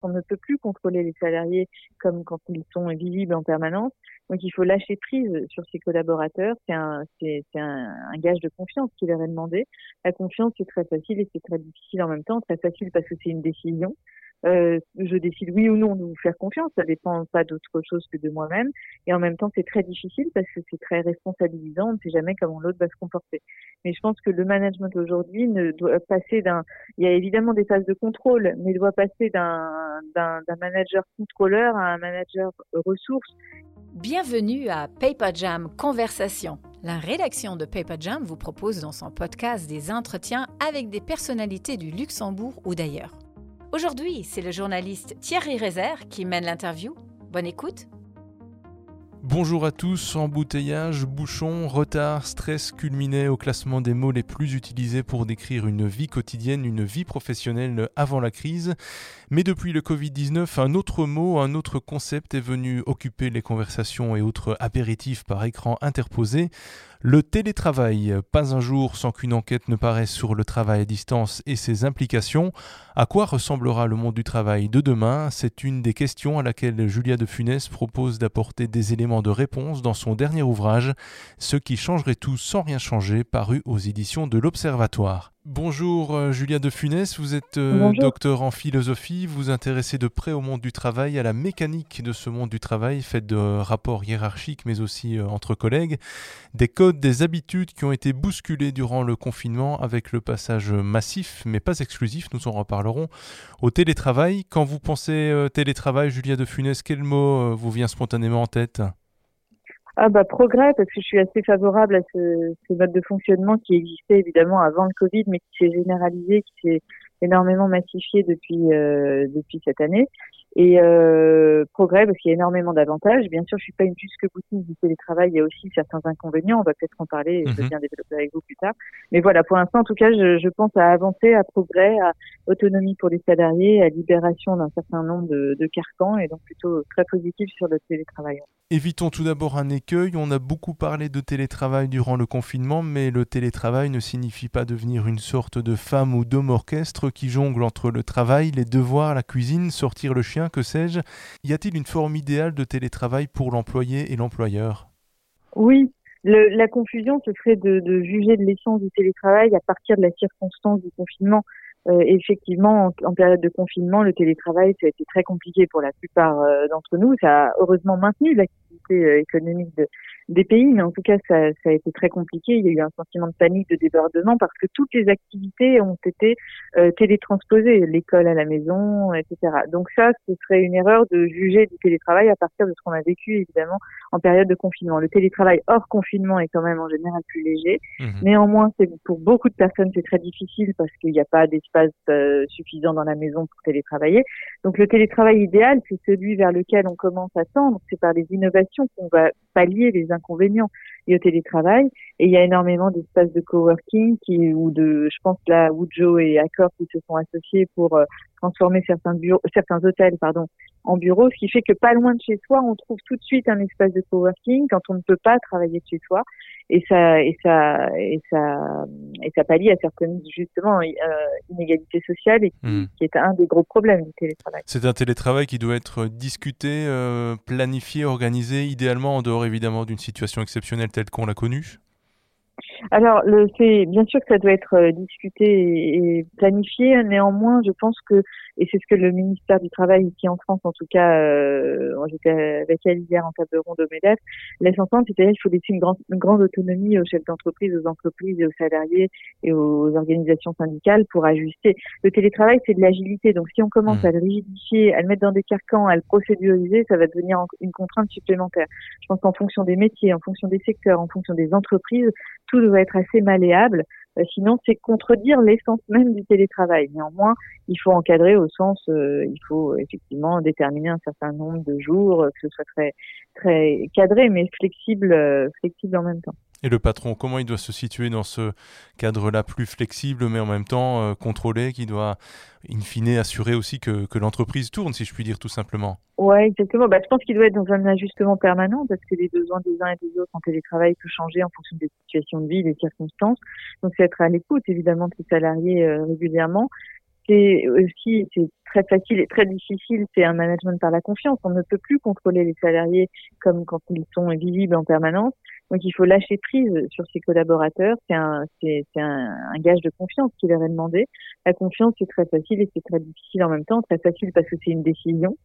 qu'on ne peut plus contrôler les salariés comme quand ils sont visibles en permanence. Donc il faut lâcher prise sur ses collaborateurs. C'est un, un, gage de confiance qui leur est demandé. La confiance, c'est très facile et c'est très difficile en même temps. Très facile parce que c'est une décision euh, je décide oui ou non de vous faire confiance. Ça dépend pas d'autre chose que de moi-même. Et en même temps, c'est très difficile parce que c'est très responsabilisant. On ne sait jamais comment l'autre va se comporter. Mais je pense que le management aujourd'hui ne doit passer d'un. Il y a évidemment des phases de contrôle, mais doit passer d'un d'un manager contrôleur à un manager ressource. Bienvenue à Paper Jam Conversation. La rédaction de Paper Jam vous propose dans son podcast des entretiens avec des personnalités du Luxembourg ou d'ailleurs. Aujourd'hui, c'est le journaliste Thierry Rézère qui mène l'interview. Bonne écoute. Bonjour à tous, embouteillage, bouchon, retard, stress culminaient au classement des mots les plus utilisés pour décrire une vie quotidienne, une vie professionnelle avant la crise. Mais depuis le Covid-19, un autre mot, un autre concept est venu occuper les conversations et autres apéritifs par écran interposé. Le télétravail, pas un jour sans qu'une enquête ne paraisse sur le travail à distance et ses implications. À quoi ressemblera le monde du travail de demain? C'est une des questions à laquelle Julia de Funès propose d'apporter des éléments de réponse dans son dernier ouvrage, Ce qui changerait tout sans rien changer, paru aux éditions de l'Observatoire. Bonjour euh, Julia de Funès, vous êtes euh, docteur en philosophie, vous intéressez de près au monde du travail, à la mécanique de ce monde du travail, fait de rapports hiérarchiques mais aussi euh, entre collègues, des codes, des habitudes qui ont été bousculés durant le confinement avec le passage massif mais pas exclusif, nous en reparlerons, au télétravail. Quand vous pensez télétravail, Julia de Funès, quel mot vous vient spontanément en tête? Ah bah progrès parce que je suis assez favorable à ce, ce mode de fonctionnement qui existait évidemment avant le Covid mais qui s'est généralisé, qui s'est énormément massifié depuis euh, depuis cette année et euh, progrès parce qu'il y a énormément d'avantages. Bien sûr, je suis pas une jusque boutine du télétravail, il y a aussi certains inconvénients. On va peut-être en parler et je vais mhm. bien développer avec vous plus tard. Mais voilà, pour l'instant, en tout cas, je, je, pense à avancer, à progrès, à autonomie pour les salariés, à libération d'un certain nombre de, de carcans et donc plutôt très positif sur le télétravail. Évitons tout d'abord un écueil. On a beaucoup parlé de télétravail durant le confinement, mais le télétravail ne signifie pas devenir une sorte de femme ou d'homme orchestre qui jongle entre le travail, les devoirs, la cuisine, sortir le chien que sais-je. Y a-t-il une forme idéale de télétravail pour l'employé et l'employeur? Oui, la confusion, ce serait de, juger de l'essence du télétravail à partir de la circonstance du confinement. Euh, effectivement, en, période de confinement, le télétravail, ça a été très compliqué pour la plupart euh, d'entre nous. Ça a heureusement maintenu l'activité euh, économique de, des pays, mais en tout cas, ça, ça, a été très compliqué. Il y a eu un sentiment de panique, de débordement, parce que toutes les activités ont été euh, télétransposées, l'école à la maison, etc. Donc ça, ce serait une erreur de juger du télétravail à partir de ce qu'on a vécu, évidemment, en période de confinement. Le télétravail hors confinement est quand même en général plus léger. Mmh. Néanmoins, c'est pour beaucoup de personnes, c'est très difficile parce qu'il n'y a pas d'espace euh, suffisant dans la maison pour télétravailler. Donc le télétravail idéal, c'est celui vers lequel on commence à tendre. C'est par les innovations qu'on va pallier les inconvénients au télétravail. Et il y a énormément d'espaces de coworking qui, ou de, je pense là, Woodjo et Accor qui se sont associés pour euh, transformer certains bureaux, certains hôtels, pardon, en bureaux, ce qui fait que pas loin de chez soi, on trouve tout de suite un espace de coworking quand on ne peut pas travailler de chez soi, et ça, et ça, et ça, et ça pallie à certaines justement euh, inégalités sociales et hmm. qui, est un des gros problèmes du télétravail. C'est un télétravail qui doit être discuté, euh, planifié, organisé, idéalement en dehors évidemment d'une situation exceptionnelle telle qu'on l'a connue? Alors, c'est bien sûr que ça doit être euh, discuté et, planifié. Néanmoins, je pense que, et c'est ce que le ministère du Travail ici en France, en tout cas, euh, j'étais avec elle hier en table ronde au MEDEF, laisse entendre, c'est-à-dire qu'il faut laisser une grande, une grande autonomie aux chefs d'entreprise, aux entreprises et aux salariés et aux organisations syndicales pour ajuster. Le télétravail, c'est de l'agilité. Donc, si on commence mmh. à le rigidifier, à le mettre dans des carcans, à le procéduriser, ça va devenir une contrainte supplémentaire. Je pense qu'en fonction des métiers, en fonction des secteurs, en fonction des entreprises, tout doit être assez malléable. Euh, sinon, c'est contredire l'essence même du télétravail. Néanmoins, il faut encadrer au sens, euh, il faut effectivement déterminer un certain nombre de jours, que ce soit très très cadré, mais flexible, euh, flexible en même temps. Et le patron, comment il doit se situer dans ce cadre-là plus flexible, mais en même temps euh, contrôlé, qui doit, in fine, assurer aussi que, l'entreprise tourne, si je puis dire tout simplement? Oui, exactement. Bah, je pense qu'il doit être dans un ajustement permanent parce que les besoins des uns et des autres en télétravail peuvent changer en fonction des situations de vie, des circonstances. Donc, c'est être à l'écoute, évidemment, de ses salariés euh, régulièrement c'est aussi c'est très facile et très difficile, c'est un management par la confiance. On ne peut plus contrôler les salariés comme quand ils sont visibles en permanence. Donc il faut lâcher prise sur ses collaborateurs. C'est un, un, un, gage de confiance qui leur est demandé. La confiance, c'est très facile et c'est très difficile en même temps. Très facile parce que c'est une décision.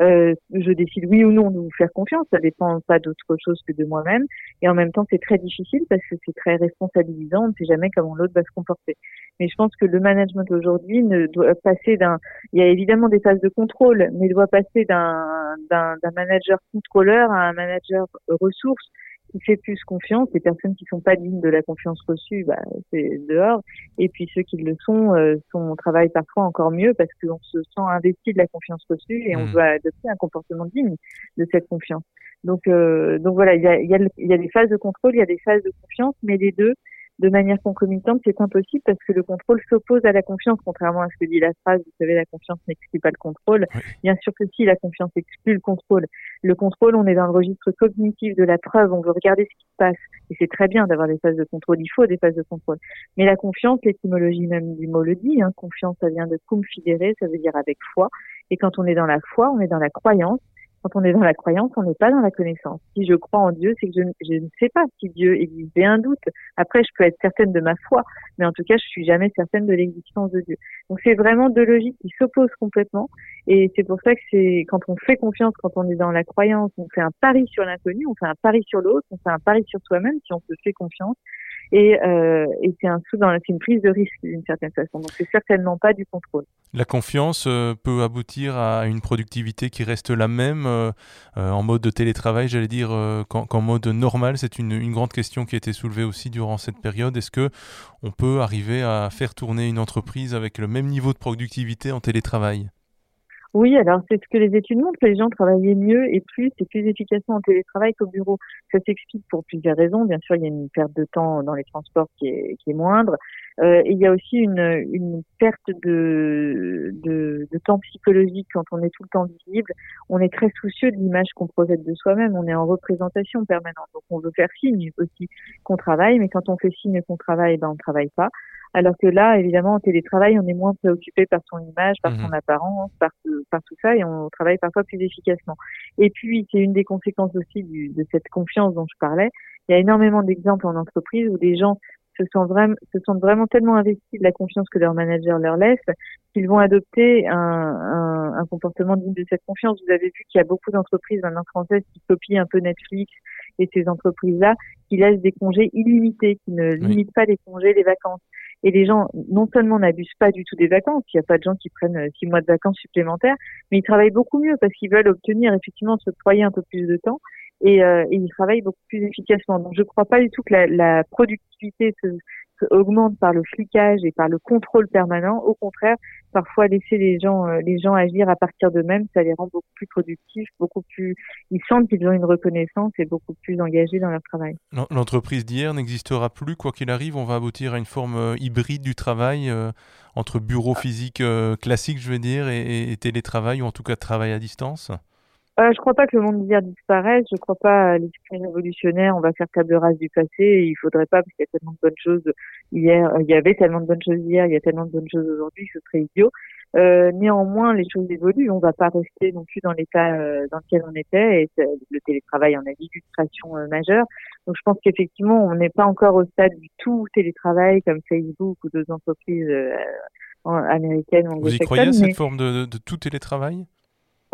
Euh, je décide oui ou non de vous faire confiance, ça dépend pas d'autre chose que de moi-même. Et en même temps, c'est très difficile parce que c'est très responsabilisant. On ne sait jamais comment l'autre va se comporter. Mais je pense que le management aujourd'hui ne doit passer d'un. Il y a évidemment des phases de contrôle, mais doit passer d'un d'un manager contrôleur à un manager ressource qui fait plus confiance, les personnes qui sont pas dignes de la confiance reçue, bah, c'est dehors. Et puis ceux qui le sont, euh, sont travaillent parfois encore mieux parce qu'on se sent investi de la confiance reçue et on mmh. doit adopter un comportement digne de cette confiance. Donc, euh, donc voilà, il y a, y, a, il y a des phases de contrôle, il y a des phases de confiance, mais les deux de manière concomitante, c'est impossible parce que le contrôle s'oppose à la confiance, contrairement à ce que dit la phrase, vous savez, la confiance n'exclut pas le contrôle. Bien sûr que si, la confiance exclut le contrôle. Le contrôle, on est dans le registre cognitif de la preuve, on veut regarder ce qui se passe. Et c'est très bien d'avoir des phases de contrôle, il faut des phases de contrôle. Mais la confiance, l'étymologie même du mot le dit, hein, confiance, ça vient de confidere, ça veut dire avec foi. Et quand on est dans la foi, on est dans la croyance. Quand on est dans la croyance, on n'est pas dans la connaissance. Si je crois en Dieu, c'est que je, ne sais pas si Dieu existe. J'ai un doute. Après, je peux être certaine de ma foi, mais en tout cas, je suis jamais certaine de l'existence de Dieu. Donc, c'est vraiment deux logiques qui s'opposent complètement. Et c'est pour ça que c'est quand on fait confiance, quand on est dans la croyance, on fait un pari sur l'inconnu, on fait un pari sur l'autre, on fait un pari sur soi-même si on se fait confiance. Et, euh, et c'est un sou dans une prise de risque d'une certaine façon. Donc c'est certainement pas du contrôle. La confiance euh, peut aboutir à une productivité qui reste la même euh, en mode de télétravail, j'allais dire, qu'en mode normal? C'est une, une, grande question qui a été soulevée aussi durant cette période. Est-ce que on peut arriver à faire tourner une entreprise avec le même niveau de productivité en télétravail? Oui, alors c'est ce que les études montrent, que les gens travaillaient mieux et plus et plus efficacement en télétravail qu'au bureau. Ça s'explique pour plusieurs raisons. Bien sûr, il y a une perte de temps dans les transports qui est, moindre. Euh, et il y a aussi une, perte de, de, de, temps psychologique quand on est tout le temps visible. On est très soucieux de l'image qu'on projette de soi-même. On est en représentation permanente. Donc on veut faire signe aussi qu'on travaille, mais quand on fait signe qu'on travaille, ben on travaille pas. Alors que là, évidemment, en télétravail, on est moins préoccupé par son image, par son mhm. apparence, par, par tout ça, et on travaille parfois plus efficacement. Et puis, c'est une des conséquences aussi du, de cette confiance dont je parlais. Il y a énormément d'exemples en entreprise où des gens se sont vraiment, se sont vraiment tellement investis de la confiance que leur manager leur laisse qu'ils vont adopter un, un, un, comportement digne de cette confiance. Vous avez vu qu'il y a beaucoup d'entreprises maintenant françaises qui copient un peu Netflix et ces entreprises-là qui laissent des congés illimités, qui ne limitent pas les congés, les vacances. Et les gens, non seulement n'abusent pas du tout des vacances, il n'y a pas de gens qui prennent euh, six mois de vacances supplémentaires, mais ils travaillent beaucoup mieux parce qu'ils veulent obtenir effectivement se croyer un peu plus de temps et, euh, ils travaillent beaucoup plus efficacement. Donc je ne crois pas du tout que la, la productivité se, augmente par le flicage et par le contrôle permanent. Au contraire, parfois laisser les gens, euh, les gens agir à partir d'eux-mêmes, ça les rend beaucoup plus productifs, beaucoup plus. Ils sentent qu'ils ont une reconnaissance et beaucoup plus engagés dans leur travail. L'entreprise d'hier n'existera plus, quoi qu'il arrive. On va aboutir à une forme euh, hybride du travail euh, entre bureau physique classique, je veux dire, et, et télétravail ou en tout cas travail à distance? Euh, je crois pas que le monde d'hier disparaisse. Je crois pas à l'esprit révolutionnaire. On va faire table rase du passé. Et il faudrait pas parce qu'il y a tellement de bonnes choses hier. Il y avait tellement de bonnes choses hier. Il y a tellement de bonnes choses aujourd'hui. Ce serait idiot. Euh, néanmoins, les choses évoluent. On va pas rester non plus dans l'état euh, dans lequel on était. Et le télétravail en a l'illustration euh, majeure. Donc, je pense qu'effectivement, on n'est pas encore au stade du tout télétravail comme Facebook ou d'autres entreprises euh, américaines. Vous y croyez à cette forme de, de, de tout télétravail?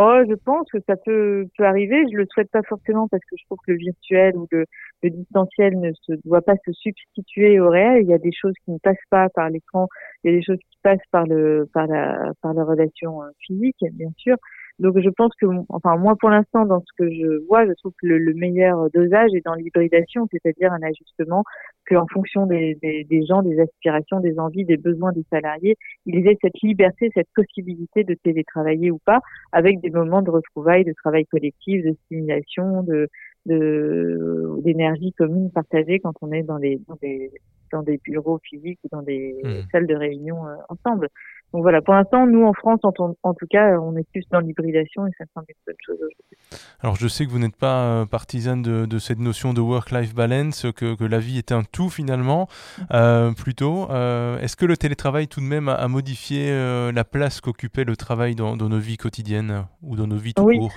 Oh, je pense que ça peut, peut arriver. Je le souhaite pas forcément parce que je trouve que le virtuel ou le, le distanciel ne se doit pas se substituer au réel. Il y a des choses qui ne passent pas par l'écran, il y a des choses qui passent par le par la par la relation euh, physique, bien sûr. Donc je pense que, enfin moi pour l'instant dans ce que je vois, je trouve que le, meilleur dosage est dans l'hybridation, c'est-à-dire un ajustement qu'en fonction des, des, des, gens, des aspirations, des envies, des besoins des salariés, ils aient cette liberté, cette possibilité de télétravailler ou pas, avec des moments de retrouvailles, de travail collectif, de stimulation, de d'énergie commune partagée quand on est dans des, dans des dans des bureaux physiques ou dans des mmh. salles de réunion euh, ensemble. Donc voilà, pour l'instant, nous en France, en, en, tout cas, on est plus dans l'hybridation et ça semble une bonne chose Alors je sais que vous n'êtes pas euh, partisane de, de, cette notion de work-life balance, que, que, la vie est un tout finalement, euh, plutôt. Euh, Est-ce que le télétravail tout de même a, modifié euh, la place qu'occupait le travail dans, dans, nos vies quotidiennes ou dans nos vies tout oui. court?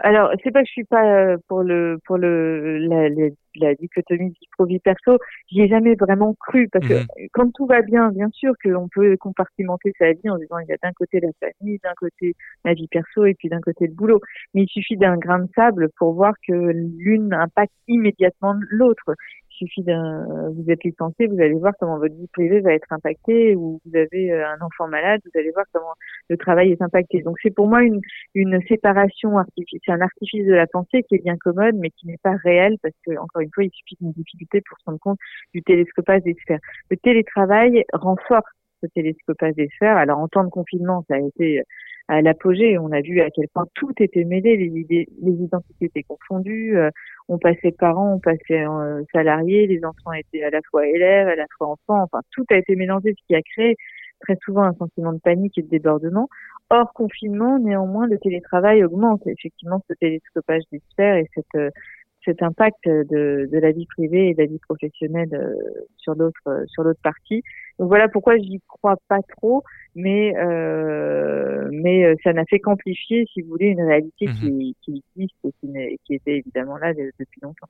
Alors, c'est pas que je suis pas euh, pour le pour le la, la, la dichotomie vie pro vie perso. J'y ai jamais vraiment cru parce que Mhm. quand tout va bien, bien sûr qu'on peut compartimenter sa vie en disant il y a d'un côté la famille, d'un côté la vie perso et puis d'un côté le boulot. Mais il suffit d'un grain de sable pour voir que l'une impacte immédiatement l'autre. Suffit d'un, vous êtes licencié, vous allez voir comment votre vie privée va être impactée, ou vous avez euh, un enfant malade, vous allez voir comment le travail est impacté. Donc c'est pour moi une, une séparation artificielle, c'est un artifice de la pensée qui est bien commode, mais qui n'est pas réel parce que encore une fois, il suffit d'une difficulté pour se rendre compte du télescopage des sphères. Le télétravail renforce ce télescopage des sphères. Alors en temps de confinement, ça a été à l'apogée. On a vu à quel point tout était mêlé, les identités étaient confondues. Euh, on passait parents, on passait euh, salariés, les enfants étaient à la fois élèves, à la fois enfants. Enfin, tout a été mélangé, ce qui a créé très souvent un sentiment de panique et de débordement. Hors confinement, néanmoins, le télétravail augmente effectivement ce télescopage des sphères et cette, euh, cet impact de, de la vie privée et de la vie professionnelle sur l'autre sur l'autre partie. Donc voilà pourquoi j'y crois pas trop, mais euh, mais ça n'a fait qu'amplifier, si vous voulez, une réalité Mhm. qui, qui existe et qui, était évidemment là de- depuis longtemps.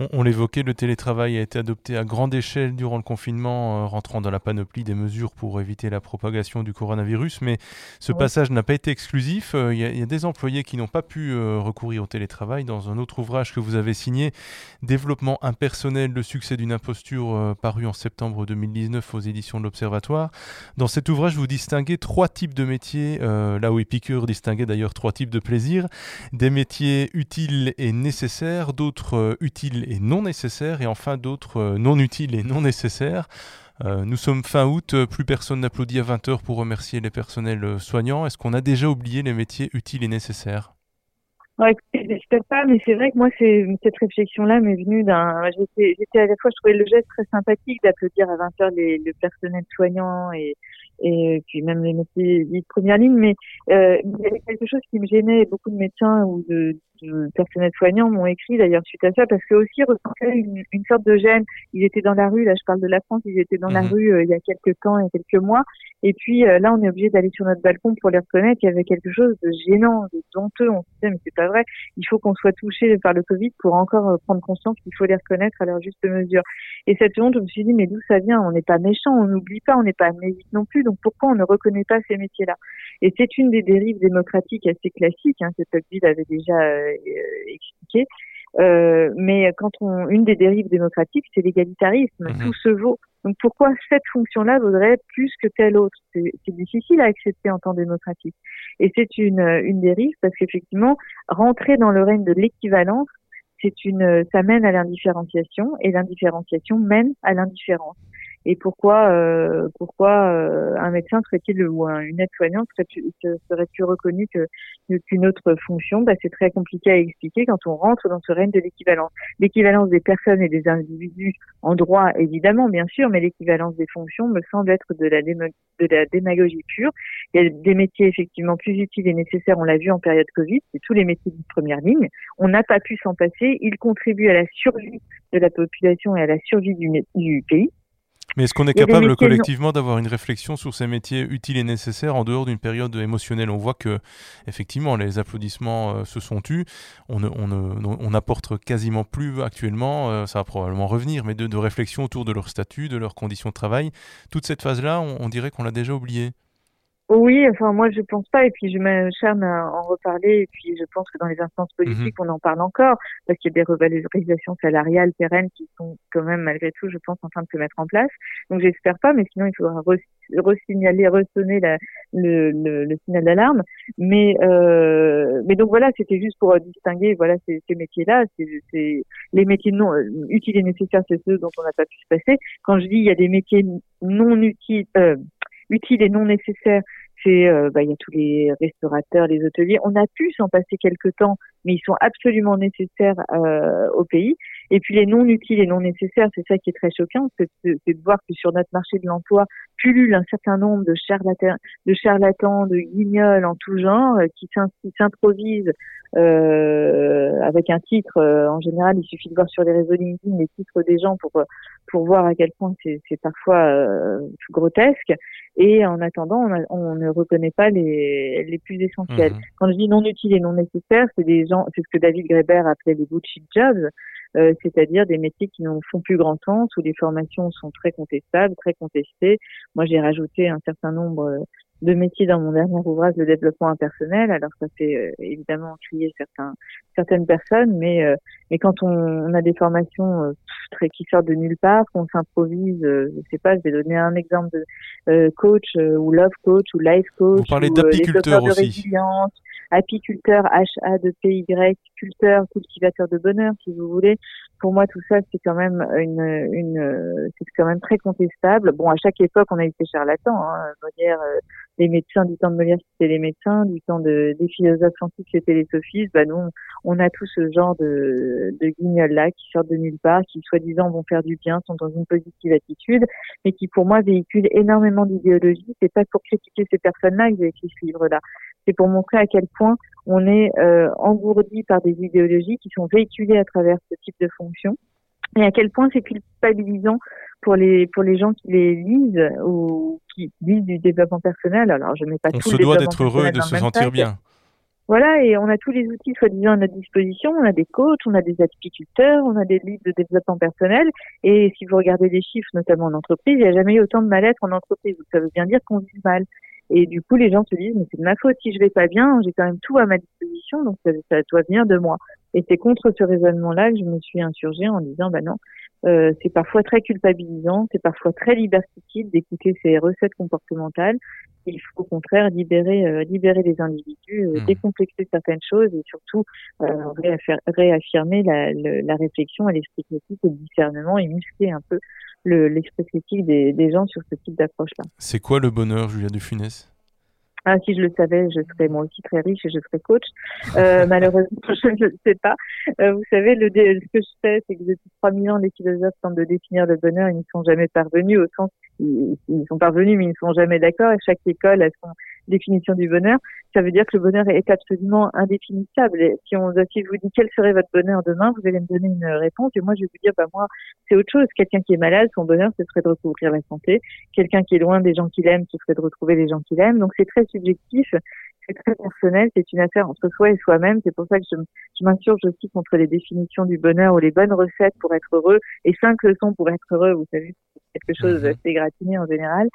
On, on l'évoquait, le télétravail a été adopté à grande échelle durant le confinement, euh, rentrant dans la panoplie des mesures pour éviter la propagation du coronavirus. Mais ce Ouais. passage n'a pas été exclusif. Euh, Il y, y a des employés qui n'ont pas pu euh, recourir au télétravail. Dans un autre ouvrage que vous avez signé, Développement impersonnel, le succès d'une imposture, euh, paru en septembre 2019 aux éditions de l'Observatoire. Dans cet ouvrage, vous distinguez trois types de métiers, euh, là où Épicure distinguait d'ailleurs trois types de plaisirs. Des métiers utiles et nécessaires, d'autres euh, utiles et non nécessaires, et enfin d'autres euh, non utiles et non nécessaires. Nous sommes fin août, plus personne n'applaudit à 20h pour remercier les personnels soignants. Est-ce qu'on a déjà oublié les métiers utiles et nécessaires? Ouais, j'espère pas, mais c'est vrai que moi, cette réflexion-là m'est venue d'un. J'étais, j'étais à la fois, je trouvais le geste très sympathique d'applaudir à 20 heures les, le personnel soignant et et puis même les métiers de première ligne, mais euh, il y avait quelque chose qui me gênait. Beaucoup de médecins ou de, de personnel soignant m'ont écrit d'ailleurs suite à ça, parce que aussi ressentaient une, une sorte de gêne. Ils étaient dans la rue, là je parle de la France, ils étaient dans la Mhm. rue euh, il y a quelques temps, il y a quelques mois, et puis euh, là on est obligé d'aller sur notre balcon pour les reconnaître. Il y avait quelque chose de gênant, de honteux. On se disait mais c'est pas vrai. Il faut qu'on soit touché par le Covid pour encore euh, prendre conscience qu'il faut les reconnaître à leur juste mesure. Et cette honte, je me suis dit mais d'où ça vient? On n'est pas méchant, on n'oublie pas, on n'est pas amnésique non plus. Donc pourquoi on ne reconnaît pas ces métiers-là? Et c'est une des dérives démocratiques assez classiques hein, que Tocqueville avait déjà euh, expliqué. Euh, mais quand on, une des dérives démocratiques, c'est l'égalitarisme. Mhm. Tout se vaut. Donc pourquoi cette fonction-là vaudrait plus que telle autre? C'est c'est difficile à accepter en temps démocratique. Et c'est une, une dérive parce qu'effectivement, rentrer dans le règne de l'équivalence, c'est une, ça mène à l'indifférenciation et l'indifférenciation mène à l'indifférence. Et pourquoi, euh, pourquoi euh, un médecin serait-il ou un- une aide-soignante serait-il serait plus reconnu que qu'une autre fonction? Bah, C'est très compliqué à expliquer quand on rentre dans ce règne de l'équivalence. L'équivalence des personnes et des individus en droit, évidemment, bien sûr, mais l'équivalence des fonctions me semble être de la, de la démagogie pure. Il y a des métiers effectivement plus utiles et nécessaires, on l'a vu en période Covid, c'est tous les métiers de première ligne. On n'a pas pu s'en passer, ils contribuent à la survie de la population et à la survie du, du pays. Mais est-ce qu'on est capable collectivement d'avoir une réflexion sur ces métiers utiles et nécessaires en dehors d'une période émotionnelle? On voit que, effectivement, les applaudissements euh, se sont tus. On n'apporte quasiment plus actuellement, euh, ça va probablement revenir, mais de, de réflexion autour de leur statut, de leurs conditions de travail. Toute cette phase-là, on, on dirait qu'on l'a déjà oubliée. Oui, enfin moi je pense pas et puis je m'acharne à en reparler et puis je pense que dans les instances politiques on en parle encore parce qu'il y a des revalorisations salariales pérennes qui sont quand même malgré tout je pense en train de se mettre en place. Donc j'espère pas mais sinon il faudra re- resignaler, ressonner la, le, le, le signal d'alarme. Mais euh, mais donc voilà c'était juste pour distinguer voilà ces, ces métiers-là, c'est c'est- les métiers non euh, utiles et nécessaires c'est ceux dont on n'a pas pu se passer. Quand je dis il y a des métiers non utiles euh, utiles et non nécessaires, c'est euh, bah, il y a tous les restaurateurs, les hôteliers. On a pu s'en passer quelque temps, mais ils sont absolument nécessaires euh, au pays. Et puis les non utiles et non nécessaires, c'est ça qui est très choquant, c'est de, voir que sur notre marché de l'emploi pullule un certain nombre de charlatans, de, charlatans, de guignols en tout genre euh, qui s'improvisent euh, avec un titre. Euh, en général, il suffit de voir sur les réseaux LinkedIn les titres des gens pour pour voir à quel point c'est parfois euh, grotesque. Et en attendant, on, on, ne reconnaît pas les, les plus essentiels. Mmh. Quand je dis non utiles et non nécessaires, c'est des gens, c'est ce que David Graeber appelait les bullshit jobs. Euh, c'est-à-dire des métiers qui n'en font plus grand sens, où les formations sont très contestables, très contestées. Moi, j'ai rajouté un certain nombre de métiers dans mon dernier ouvrage de développement impersonnel. Alors ça fait euh, évidemment crier certains, certaines personnes, mais euh, mais quand on, on, a des formations euh, très qui sortent de nulle part, qu'on s'improvise, je sais pas, je vais donner un exemple de coach ou love coach ou life coach. Vous parlez d'apiculteur aussi apiculteur, H-A de P-Y, culteur, cultivateur de bonheur, si vous voulez. Pour moi, tout ça, c'est quand même une, une c'est quand même très contestable. Bon, à chaque époque, on a eu ces charlatans. Hein. Molière, euh, les médecins du temps de Molière, c'était les médecins. Du temps de, des philosophes antiques, c'était les sophistes. Bah, nous, on a tout ce genre de, de guignols-là qui sortent de nulle part, qui soi-disant vont faire du bien, sont dans une positive attitude, mais qui, pour moi, véhiculent énormément d'idéologie. C'est pas pour critiquer ces personnes-là que j'ai écrit ce livre-là c'est pour montrer à quel point on est euh, engourdi par des idéologies qui sont véhiculées à travers ce type de fonction et à quel point c'est culpabilisant pour les pour les gens qui les lisent ou qui lisent du développement personnel. Alors je mets pas on tout se doit d'être heureux et de se sentir bien. Voilà, et on a tous les outils soi-disant à notre disposition. On a des coachs, on a des apiculteurs, on a des livres de développement personnel. Et si vous regardez les chiffres, notamment en entreprise, il n'y a jamais eu autant de mal-être en entreprise. Ça veut bien dire qu'on vit mal. Et du coup, les gens se disent, mais c'est de ma faute si je vais pas bien, j'ai quand même tout à ma disposition, donc ça, ça doit venir de moi. Et c'est contre ce raisonnement-là que je me suis insurgée en disant, bah non, euh, c'est parfois très culpabilisant, c'est parfois très liberticide d'écouter ces recettes comportementales. Il faut au contraire libérer, euh, libérer les individus, euh, mmh. décomplexer certaines choses et surtout euh, réaffirmer la, la réflexion et l'esprit critique et le discernement et muscler un peu l'esprit critique des, des, gens sur ce type d'approche-là. C'est quoi le bonheur, Julia de Funès? Ah, si je le savais, je serais moi aussi très riche et je serais coach. Euh, malheureusement, je ne le sais pas. Euh, vous savez, le, ce que je sais, c'est que depuis 3000 ans, les philosophes tentent de définir le bonheur, ils n'y sont jamais parvenus, au sens, ils, ils sont parvenus, mais ils ne sont jamais d'accord, et chaque école a son définition du bonheur. Ça veut dire que le bonheur est absolument indéfinissable. Et si on, je vous dis quel serait votre bonheur demain, vous allez me donner une réponse, et moi, je vais vous dire, bah, moi, c'est autre chose. Quelqu'un qui est malade, son bonheur, ce serait de recouvrir la santé. Quelqu'un qui est loin des gens qu'il aime, ce serait de retrouver les gens qu'il aime. Donc, c'est très subjectif c'est très personnel, c'est une affaire entre soi et soi-même. C'est pour ça que je, m'insurge aussi contre les définitions du bonheur ou les bonnes recettes pour être heureux et cinq leçons pour être heureux. Vous savez, quelque chose d'assez gratiné en général.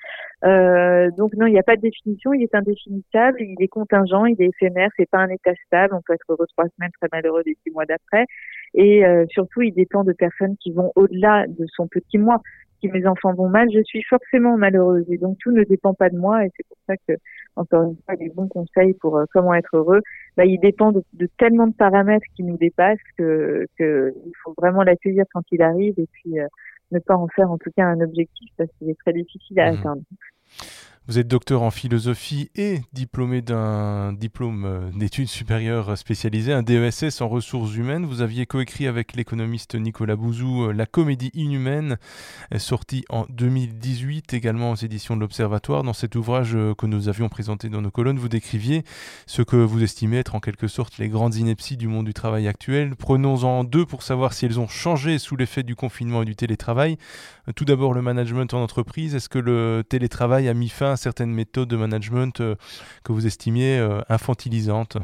Euh, donc non, il n'y a pas de définition. Il est indéfinissable, il est contingent, il est éphémère. C'est pas un état stable. On peut être heureux trois semaines, très malheureux des six mois d'après. Et euh, surtout, il dépend de personnes qui vont au-delà de son petit moi si mes enfants vont mal, je suis forcément malheureuse. Et donc tout ne dépend pas de moi. Et c'est pour ça que, encore une fois, les bons conseils pour euh, comment être heureux, bah, ils dépendent de, de, tellement de paramètres qui nous dépassent que, que il faut vraiment l'accueillir quand il arrive et puis euh, ne pas en faire en tout cas un objectif parce qu'il est très difficile à mmh. atteindre. Vous êtes docteur en philosophie et diplômé d'un diplôme euh, d'études supérieures spécialisées, un DESS en ressources humaines. Vous aviez coécrit avec l'économiste Nicolas Bouzou euh, La comédie inhumaine, euh, sortie en 2018, également aux éditions de l'Observatoire. Dans cet ouvrage que nous avions présenté dans nos colonnes, vous décriviez ce que vous estimez être en quelque sorte les grandes inepties du monde du travail actuel. Prenons-en deux pour savoir si elles ont changé sous l'effet du confinement et du télétravail. Tout d'abord, le management en entreprise. Est-ce que le télétravail a mis fin certaines méthodes de management euh, que vous estimiez euh, infantilisantes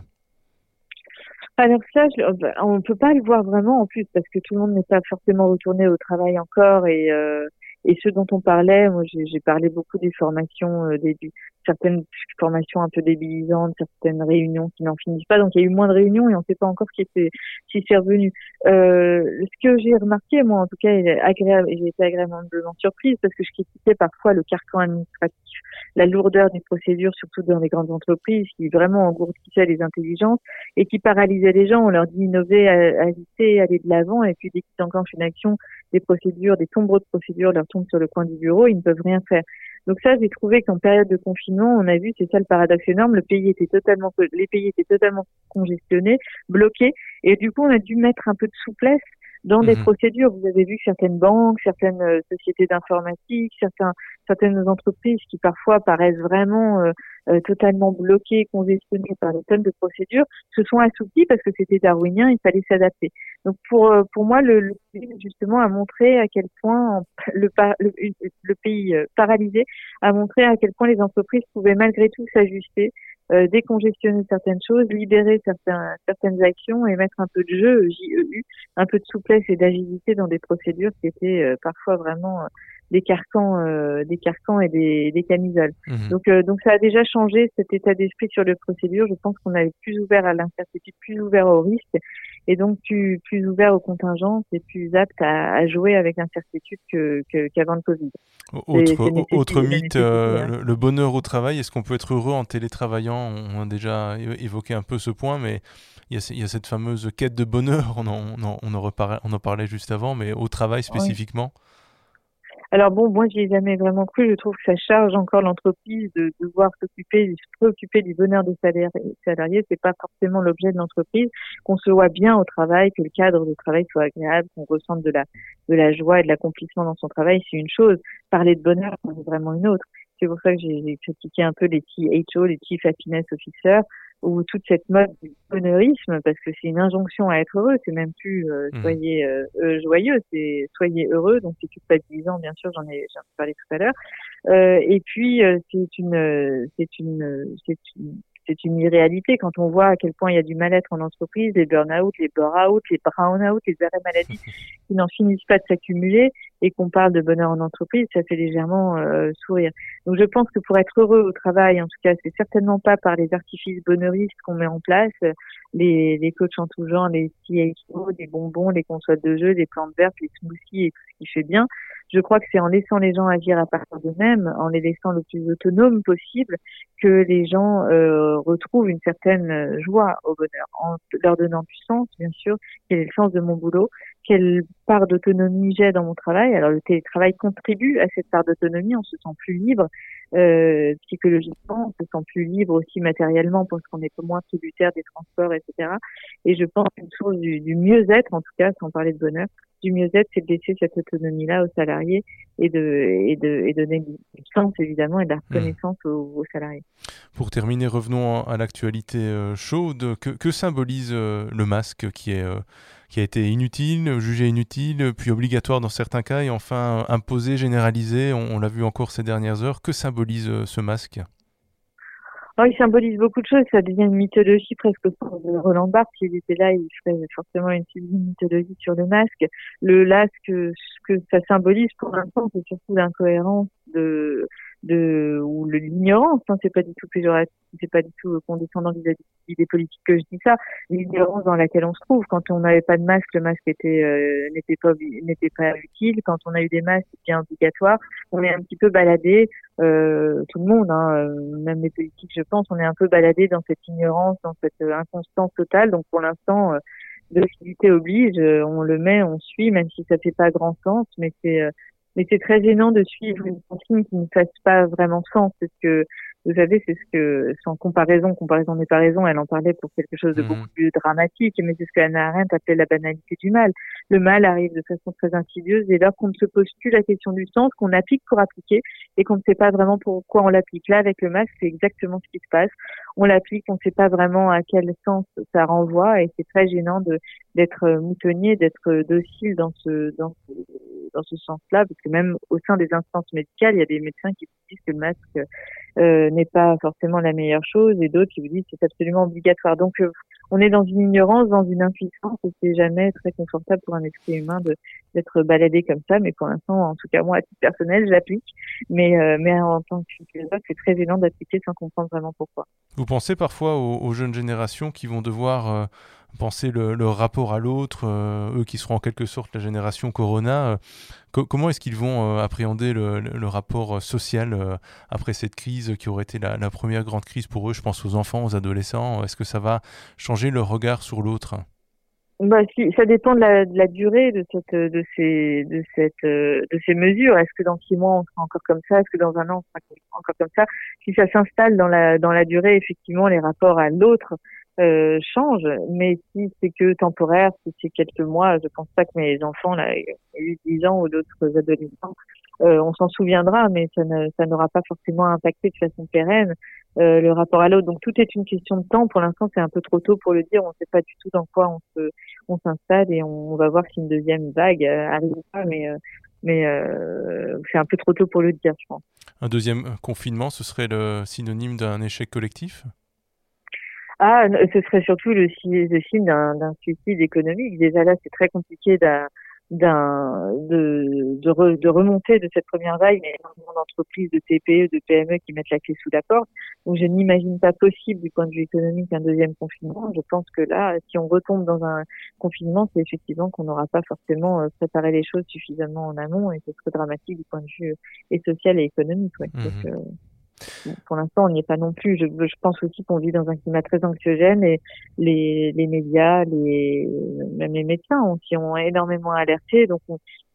alors ça, bah, on ne peut pas le voir vraiment en plus parce que tout le monde n'est pas forcément retourné au travail encore et euh, et ce dont on parlait, moi j'ai parlé beaucoup des formations, des, certaines formations un peu débilisantes, certaines réunions qui n'en finissent pas. Donc il y a eu moins de réunions et on ne sait pas encore qui était, si c'est revenu. Euh, ce que j'ai remarqué, moi en tout cas, agréable, j'ai été agréablement surprise parce que je critiquais parfois le carcan administratif, la lourdeur des procédures, surtout dans les grandes entreprises, qui vraiment engourdissait les intelligences et qui paralysait les gens. On leur dit innover, agiter, aller de l'avant et puis dès qu'ils enclenchent une action, des procédures, des tombereaux de procédures leur tombent sur le coin du bureau, ils ne peuvent rien faire. Donc ça, j'ai trouvé qu'en période de confinement, on a vu, c'est ça le paradoxe énorme, le pays était totalement, les pays étaient totalement congestionnés, bloqués, et du coup, on a dû mettre un peu de souplesse dans des mhm. procédures. Vous avez vu que certaines banques, certaines euh, sociétés d'informatique, certains, certaines entreprises qui parfois paraissent vraiment euh, euh, totalement bloquées, congestionnées par des tonnes de procédures, se sont assouplies parce que c'était darwinien, il fallait s'adapter. Donc pour pour moi, le, le justement a montré à quel point le, le, le pays paralysé a montré à quel point les entreprises pouvaient malgré tout s'ajuster euh, décongestionner certaines choses, libérer certains, certaines actions et mettre un peu de jeu, JEU, un peu de souplesse et d'agilité dans des procédures qui étaient euh, parfois vraiment euh, des carcans, des carcans et des, des camisoles. Mhm. Donc, donc ça a déjà changé cet état d'esprit sur les procédures. Je pense qu'on est plus ouvert à l'incertitude, plus ouvert au risque, et donc plus, plus ouvert aux contingences et plus apte à, à jouer avec l'incertitude que, qu'avant le Covid. Autre, autre mythe, hein. le, bonheur au travail. Est-ce qu'on peut être heureux en télétravaillant? On a déjà évoqué un peu ce point, mais il y, a, cette fameuse quête de bonheur. On en, on en, on en, reparlait, on en parlait juste avant, mais au travail spécifiquement. Alors bon, moi j'y ai jamais vraiment cru. Je trouve que ça charge encore l'entreprise de devoir s'occuper, se préoccuper du bonheur des salariés. salariés. C'est pas forcément l'objet de l'entreprise. Qu'on se voit bien au travail, que le cadre de travail soit agréable, qu'on ressente de la de la joie et de l'accomplissement dans son travail, c'est une chose. Parler de bonheur, c'est vraiment une autre. C'est pour ça que j'ai critiqué un peu les THO, les Chief Happiness Officers, ou toute cette mode du bonheurisme, parce que c'est une injonction à être heureux, c'est même plus euh, mmh. soyez euh, euh, joyeux, c'est soyez heureux, donc c'est culpabilisant, bien sûr, j'en ai, j'en ai parlé tout à l'heure. Euh, et puis c'est une, c'est une, c'est une, c'est une irréalité quand on voit à quel point il y a du mal-être en entreprise, les burn-out, les bore-out, les brown-out, les arrêts maladie qui n'en finissent pas de s'accumuler et qu'on parle de bonheur en entreprise, ça fait légèrement euh, sourire. Donc je pense que pour être heureux au travail, en tout cas, c'est certainement pas par les artifices bonheuristes qu'on met en place, les, les coachs en tout genre, les CHO, les bonbons, les consoles de jeu, les plantes vertes, les smoothies et tout ce qui fait bien. Je crois que c'est en laissant les gens agir à partir d'eux-mêmes, en les laissant le plus autonomes possible, que les gens euh, retrouvent une certaine joie au bonheur, en leur donnant sens, bien sûr, quel est le sens de mon boulot, quelle part d'autonomie j'ai dans mon travail? Alors le télétravail contribue à cette part d'autonomie, on se sent plus libre euh, psychologiquement, on se sent plus libre aussi matériellement parce qu'on est moins tributaire des transports, etc. Et je pense qu'une source du, du mieux-être, en tout cas, sans parler de bonheur, du mieux-être, c'est de laisser cette autonomie-là aux salariés et de, et de, et donner du sens, évidemment, et de la hmm. reconnaissance aux, salariés. Pour terminer, revenons à l'actualité euh, chaude. Que, que symbolise euh, le masque qui est euh, qui a été inutile, jugé inutile, puis obligatoire dans certains cas, et enfin imposé, généralisé, on, l'a vu encore ces dernières heures. Que symbolise ce masque? Oh, il symbolise beaucoup de choses. Ça devient une mythologie presque pour Roland Barthes. S'il était là, il ferait forcément une, mythologie sur le masque. Le là, ce que, ça symbolise pour l'instant, c'est surtout l'incohérence de, de ou l'ignorance. Hein, c'est pas du tout péjoratif, c'est pas du tout condescendant vis-à-vis des politiques que je dis ça. L'ignorance dans laquelle on se trouve. Quand on n'avait pas de masque, le masque était euh, n'était pas n'était pas utile. Quand on a eu des masques, c'était obligatoire. On est un petit peu baladé euh, tout le monde, hein, euh, même les politiques, je pense, on est un peu baladé dans cette ignorance, dans cette euh, inconstance totale. Donc pour l'instant, euh, l'hostilité oblige, on le met, on suit, même si ça fait pas grand sens, mais c'est mais c'est très gênant de suivre une consigne qui ne fasse pas vraiment sens, parce que vous savez, c'est ce que, sans comparaison, comparaison n'est pas raison, elle en parlait pour quelque chose de mhm. beaucoup plus dramatique, mais c'est ce qu'Anna Arendt appelait la banalité du mal. Le mal arrive de façon très insidieuse et lors qu'on ne se pose plus la question du sens, qu'on applique pour appliquer et qu'on ne sait pas vraiment pourquoi on l'applique. Là, avec le masque, c'est exactement ce qui se passe. On l'applique, on ne sait pas vraiment à quel sens ça renvoie et c'est très gênant de d'être moutonnier, d'être docile dans ce dans ce, dans ce sens-là, parce que même au sein des instances médicales, il y a des médecins qui disent que le masque euh, n'est pas forcément la meilleure chose et d'autres qui vous disent que c'est absolument obligatoire. Donc euh, on est dans une ignorance, dans une impuissance et c'est jamais très confortable pour un esprit humain d'être baladé comme ça. Mais pour l'instant, en tout cas moi à titre personnel, j'applique. Mais euh, mais en tant que philosophe, c'est très évident d'appliquer sans comprendre vraiment pourquoi. Vous pensez parfois aux, jeunes générations qui vont devoir penser le, rapport à l'autre, eux qui seront en quelque sorte la génération Corona, comment est-ce qu'ils vont appréhender le, rapport social après cette crise qui aurait été la, première grande crise pour eux Je pense aux enfants, aux adolescents. Est-ce que ça va changer leur regard sur l'autre? Bah, ça dépend de la, durée de ces, mesures. Est-ce que dans six mois on sera encore comme ça? Est-ce que dans un an on sera encore comme ça? Si ça s'installe dans la durée, effectivement, les rapports à l'autre euh, change. Mais si c'est que temporaire, si c'est quelques mois, je pense pas que mes enfants, là, 8, 10 ans ou d'autres adolescents, euh, on s'en souviendra, mais ça n'aura pas forcément impacté de façon pérenne euh, le rapport à l'autre. Donc tout est une question de temps. Pour l'instant, c'est un peu trop tôt pour le dire. On ne sait pas du tout dans quoi on se, on s'installe et on, va voir si une deuxième vague arrive ou pas. Mais mais c'est un peu trop tôt pour le dire, je pense. Un deuxième confinement, ce serait le synonyme d'un échec collectif? Ah, ce serait surtout le, le signe d'un suicide économique. Déjà là, c'est très compliqué d'un de, de, de, remonter de cette première vague. Il y a énormément d'entreprises, de TPE, de PME qui mettent la clé sous la porte. Donc je n'imagine pas possible du point de vue économique un deuxième confinement. Je pense que là, si on retombe dans un confinement, c'est effectivement qu'on n'aura pas forcément euh, préparé les choses suffisamment en amont et ce serait dramatique du point de vue euh, et social et économique. Ouais. Donc, mmh euh, pour l'instant, on n'y est pas non plus. Je, pense aussi qu'on vit dans un climat très anxiogène et les, les médias, les, même les médecins aussi ont énormément alerté. Donc,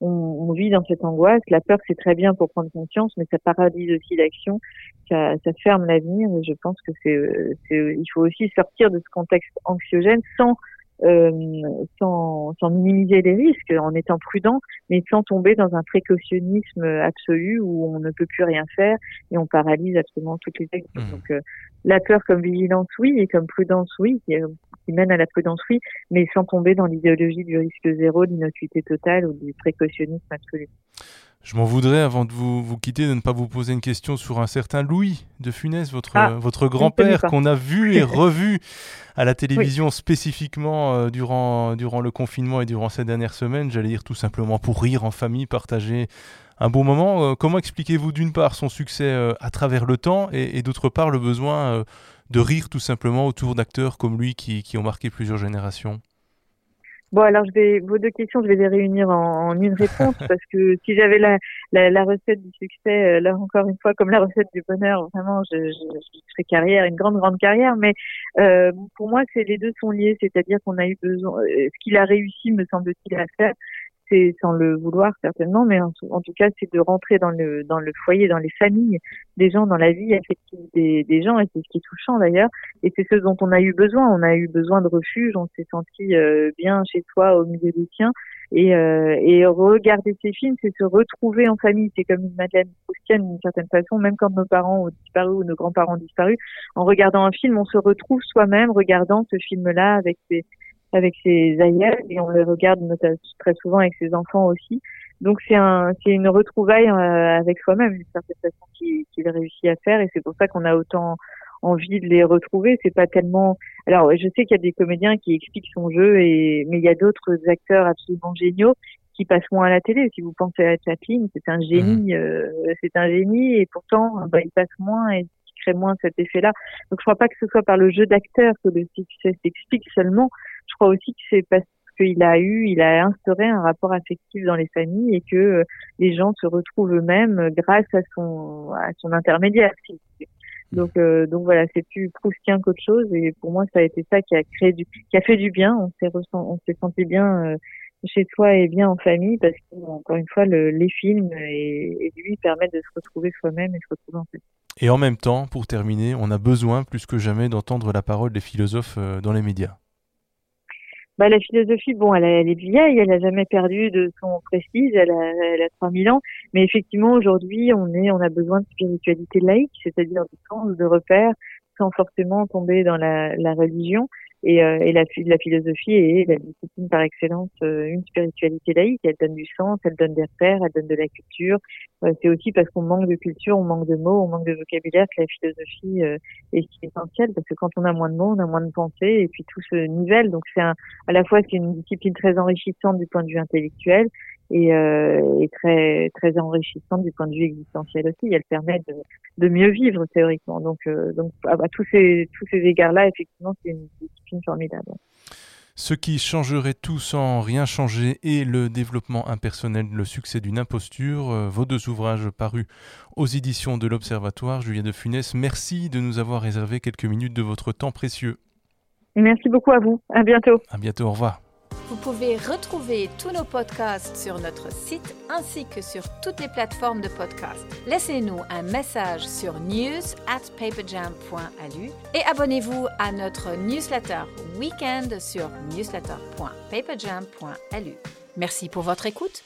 on, vit dans cette angoisse. La peur, c'est très bien pour prendre conscience, mais ça paralyse aussi l'action. Ça, ça ferme l'avenir. Et je pense que c'est, il faut aussi sortir de ce contexte anxiogène sans euh, sans, sans, minimiser les risques, en étant prudent, mais sans tomber dans un précautionnisme absolu où on ne peut plus rien faire et on paralyse absolument toutes les actions. Mmh. Donc euh, la peur comme vigilance, oui, et comme prudence, oui, qui, qui mène à la prudence, oui, mais sans tomber dans l'idéologie du risque zéro, de l'innocuité totale ou du précautionnisme absolu. Je m'en voudrais, avant de vous, vous, quitter, de ne pas vous poser une question sur un certain Louis de Funès, votre, ah, votre grand-père, qu'on a vu et revu à la télévision spécifiquement euh, durant, durant le confinement et durant ces dernières semaines. J'allais dire tout simplement pour rire en famille, partager un bon moment. Euh, comment expliquez-vous d'une part son succès euh, à travers le temps et, et d'autre part le besoin de rire tout simplement autour d'acteurs comme lui qui, qui ont marqué plusieurs générations? Bon, alors je vais vos deux questions, je vais les réunir en, une réponse parce que si j'avais la, la, la, recette du succès, euh, là encore une fois, comme la recette du bonheur, vraiment, je, je, je ferais carrière, une grande grande carrière. Mais euh, pour moi, c'est les deux sont liés, c'est-à-dire qu'on a eu besoin. Euh, ce qu'il a réussi, me semble-t-il, à faire, c'est sans le vouloir certainement, mais en, tout cas, c'est de rentrer dans le dans le foyer, dans les familles des gens, dans la vie affective des, des gens, et c'est ce qui est touchant d'ailleurs. Et c'est ce dont on a eu besoin. On a eu besoin de refuge, on s'est senti euh, bien chez soi, au milieu des siens. Et, euh, et regarder ces films, c'est se retrouver en famille. C'est comme une Madeleine Proustienne d'une certaine façon, même quand nos parents ont disparu ou nos grands-parents ont disparu. En regardant un film, on se retrouve soi-même regardant ce film-là avec ses, avec ses aïeuls et on le regarde très souvent avec ses enfants aussi. Donc c'est un, c'est une retrouvaille euh, avec soi-même, d'une certaine façon qu'il réussit à faire et c'est pour ça qu'on a autant envie de les retrouver. C'est pas tellement. Alors je sais qu'il y a des comédiens qui expliquent son jeu et mais il y a d'autres acteurs absolument géniaux qui passent moins à la télé. Si vous pensez à Chaplin, c'est un génie, mmh. euh, c'est un génie et pourtant bah, il passe moins et crée moins cet effet-là. Donc je crois pas que ce soit par le jeu d'acteur que le succès s'explique seulement. Je crois aussi que c'est parce qu'il a eu, il a instauré un rapport affectif dans les familles et que euh, les gens se retrouvent eux-mêmes grâce à son à son intermédiaire. Donc euh, donc voilà, c'est plus proustien qu'autre chose et pour moi ça a été ça qui a créé du qui a fait du bien. On s'est on s'est senti bien euh, chez soi et bien en famille parce que encore une fois le, les films et, et, lui permettent de se retrouver soi-même et se retrouver en fait. Et en même temps, pour terminer, on a besoin plus que jamais d'entendre la parole des philosophes euh, dans les médias. Bah, la philosophie, bon, elle, est vieille, elle n'a jamais perdu de son prestige, elle a, elle a 3000 ans, mais effectivement, aujourd'hui, on est, on a besoin de spiritualité laïque, c'est-à-dire de sens, de repères, sans forcément tomber dans la religion. Et, euh, et la, philosophie est la discipline par excellence, euh, une spiritualité laïque. Elle donne du sens, elle donne des repères, elle donne de la culture. Euh, c'est aussi parce qu'on manque de culture, on manque de mots, on manque de vocabulaire que la philosophie est essentielle. Parce que quand on a moins de mots, on a moins de pensée, et puis tout se nivelle. Donc c'est à la fois c'est une discipline très enrichissante du point de vue intellectuel, et, euh, et, très très enrichissante du point de vue existentiel aussi. Elle permet de, de mieux vivre théoriquement. Donc, euh, donc à, tous ces tous ces égards-là, effectivement, c'est une discipline formidable. Ce qui changerait tout sans rien changer est le développement impersonnel, le succès d'une imposture. Euh, vos deux ouvrages parus aux éditions de l'Observatoire, Julien de Funès, merci de nous avoir réservé quelques minutes de votre temps précieux. Merci beaucoup à vous. À bientôt. À bientôt. Au revoir. Vous pouvez retrouver tous nos podcasts sur notre site ainsi que sur toutes les plateformes de podcast. Laissez-nous un message sur news at paperjam.alu et abonnez-vous à notre newsletter weekend sur newsletter.paperjam.alu. Merci pour votre écoute